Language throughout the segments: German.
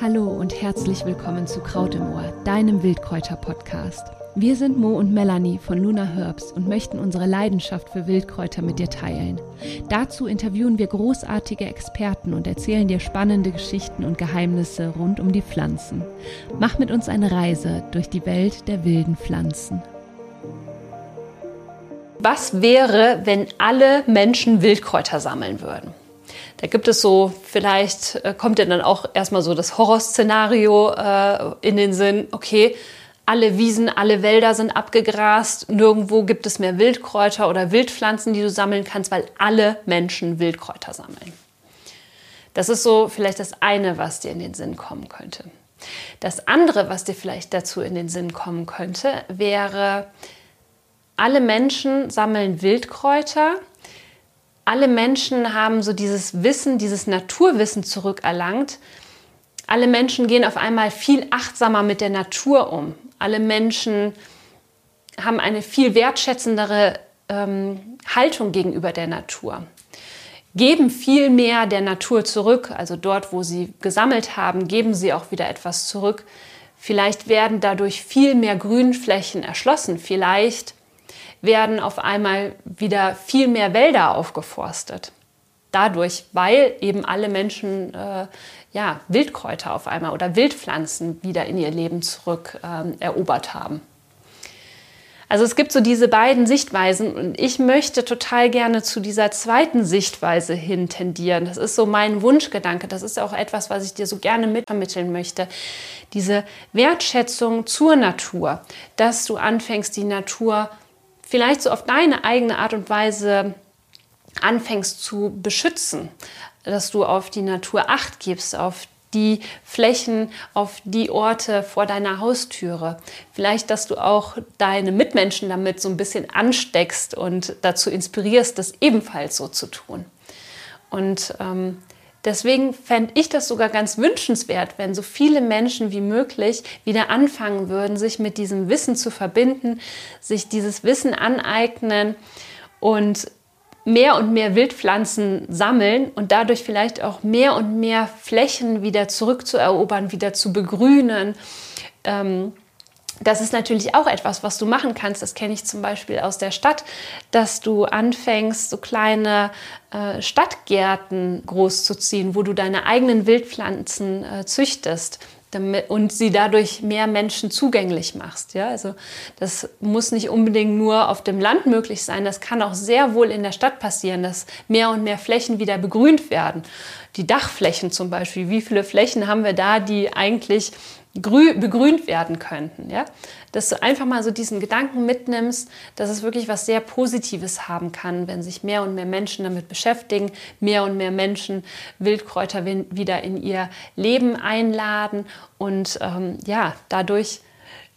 Hallo und herzlich willkommen zu Kraut im Ohr, deinem Wildkräuter-Podcast. Wir sind Mo und Melanie von Luna Herbs und möchten unsere Leidenschaft für Wildkräuter mit dir teilen. Dazu interviewen wir großartige Experten und erzählen dir spannende Geschichten und Geheimnisse rund um die Pflanzen. Mach mit uns eine Reise durch die Welt der wilden Pflanzen. Was wäre, wenn alle Menschen Wildkräuter sammeln würden? Da gibt es so, vielleicht äh, kommt ja dann auch erstmal so das Horrorszenario äh, in den Sinn, okay, alle Wiesen, alle Wälder sind abgegrast, nirgendwo gibt es mehr Wildkräuter oder Wildpflanzen, die du sammeln kannst, weil alle Menschen Wildkräuter sammeln. Das ist so vielleicht das eine, was dir in den Sinn kommen könnte. Das andere, was dir vielleicht dazu in den Sinn kommen könnte, wäre, alle Menschen sammeln Wildkräuter alle Menschen haben so dieses Wissen, dieses Naturwissen zurückerlangt. Alle Menschen gehen auf einmal viel achtsamer mit der Natur um. Alle Menschen haben eine viel wertschätzendere ähm, Haltung gegenüber der Natur. Geben viel mehr der Natur zurück, also dort, wo sie gesammelt haben, geben sie auch wieder etwas zurück. Vielleicht werden dadurch viel mehr Grünflächen erschlossen. Vielleicht werden auf einmal wieder viel mehr Wälder aufgeforstet. Dadurch, weil eben alle Menschen äh, ja, Wildkräuter auf einmal oder Wildpflanzen wieder in ihr Leben zurück ähm, erobert haben. Also es gibt so diese beiden Sichtweisen und ich möchte total gerne zu dieser zweiten Sichtweise hin tendieren. Das ist so mein Wunschgedanke. Das ist auch etwas, was ich dir so gerne mitvermitteln möchte. Diese Wertschätzung zur Natur, dass du anfängst, die Natur vielleicht so auf deine eigene Art und Weise anfängst zu beschützen, dass du auf die Natur acht gibst, auf die Flächen, auf die Orte vor deiner Haustüre. Vielleicht, dass du auch deine Mitmenschen damit so ein bisschen ansteckst und dazu inspirierst, das ebenfalls so zu tun. Und ähm, Deswegen fände ich das sogar ganz wünschenswert, wenn so viele Menschen wie möglich wieder anfangen würden, sich mit diesem Wissen zu verbinden, sich dieses Wissen aneignen und mehr und mehr Wildpflanzen sammeln und dadurch vielleicht auch mehr und mehr Flächen wieder zurückzuerobern, wieder zu begrünen. Ähm, das ist natürlich auch etwas, was du machen kannst. Das kenne ich zum Beispiel aus der Stadt, dass du anfängst, so kleine äh, Stadtgärten großzuziehen, wo du deine eigenen Wildpflanzen äh, züchtest damit, und sie dadurch mehr Menschen zugänglich machst. Ja? Also das muss nicht unbedingt nur auf dem Land möglich sein, das kann auch sehr wohl in der Stadt passieren, dass mehr und mehr Flächen wieder begrünt werden. Die Dachflächen zum Beispiel, wie viele Flächen haben wir da, die eigentlich begrünt werden könnten. Ja? Dass du einfach mal so diesen Gedanken mitnimmst, dass es wirklich was sehr Positives haben kann, wenn sich mehr und mehr Menschen damit beschäftigen, mehr und mehr Menschen Wildkräuter wieder in ihr Leben einladen und ähm, ja, dadurch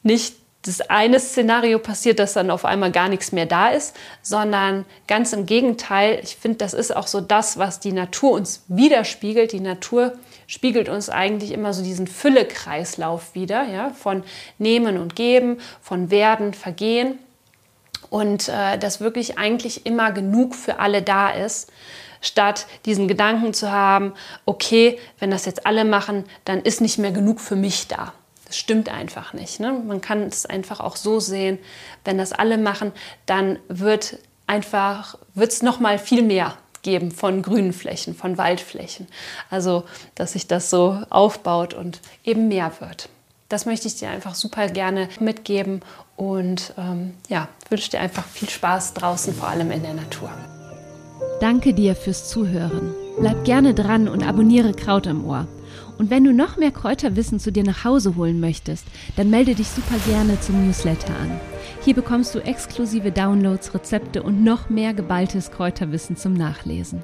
nicht das eine Szenario passiert, dass dann auf einmal gar nichts mehr da ist, sondern ganz im Gegenteil. Ich finde, das ist auch so das, was die Natur uns widerspiegelt. Die Natur spiegelt uns eigentlich immer so diesen Füllekreislauf wieder, ja, von Nehmen und Geben, von Werden, Vergehen. Und äh, dass wirklich eigentlich immer genug für alle da ist, statt diesen Gedanken zu haben, okay, wenn das jetzt alle machen, dann ist nicht mehr genug für mich da. Das stimmt einfach nicht. Ne? Man kann es einfach auch so sehen, wenn das alle machen, dann wird einfach, wird es nochmal viel mehr geben von grünen Flächen, von Waldflächen. Also, dass sich das so aufbaut und eben mehr wird. Das möchte ich dir einfach super gerne mitgeben und ähm, ja, wünsche dir einfach viel Spaß draußen, vor allem in der Natur. Danke dir fürs Zuhören. Bleib gerne dran und abonniere Kraut im Ohr. Und wenn du noch mehr Kräuterwissen zu dir nach Hause holen möchtest, dann melde dich super gerne zum Newsletter an. Hier bekommst du exklusive Downloads, Rezepte und noch mehr geballtes Kräuterwissen zum Nachlesen.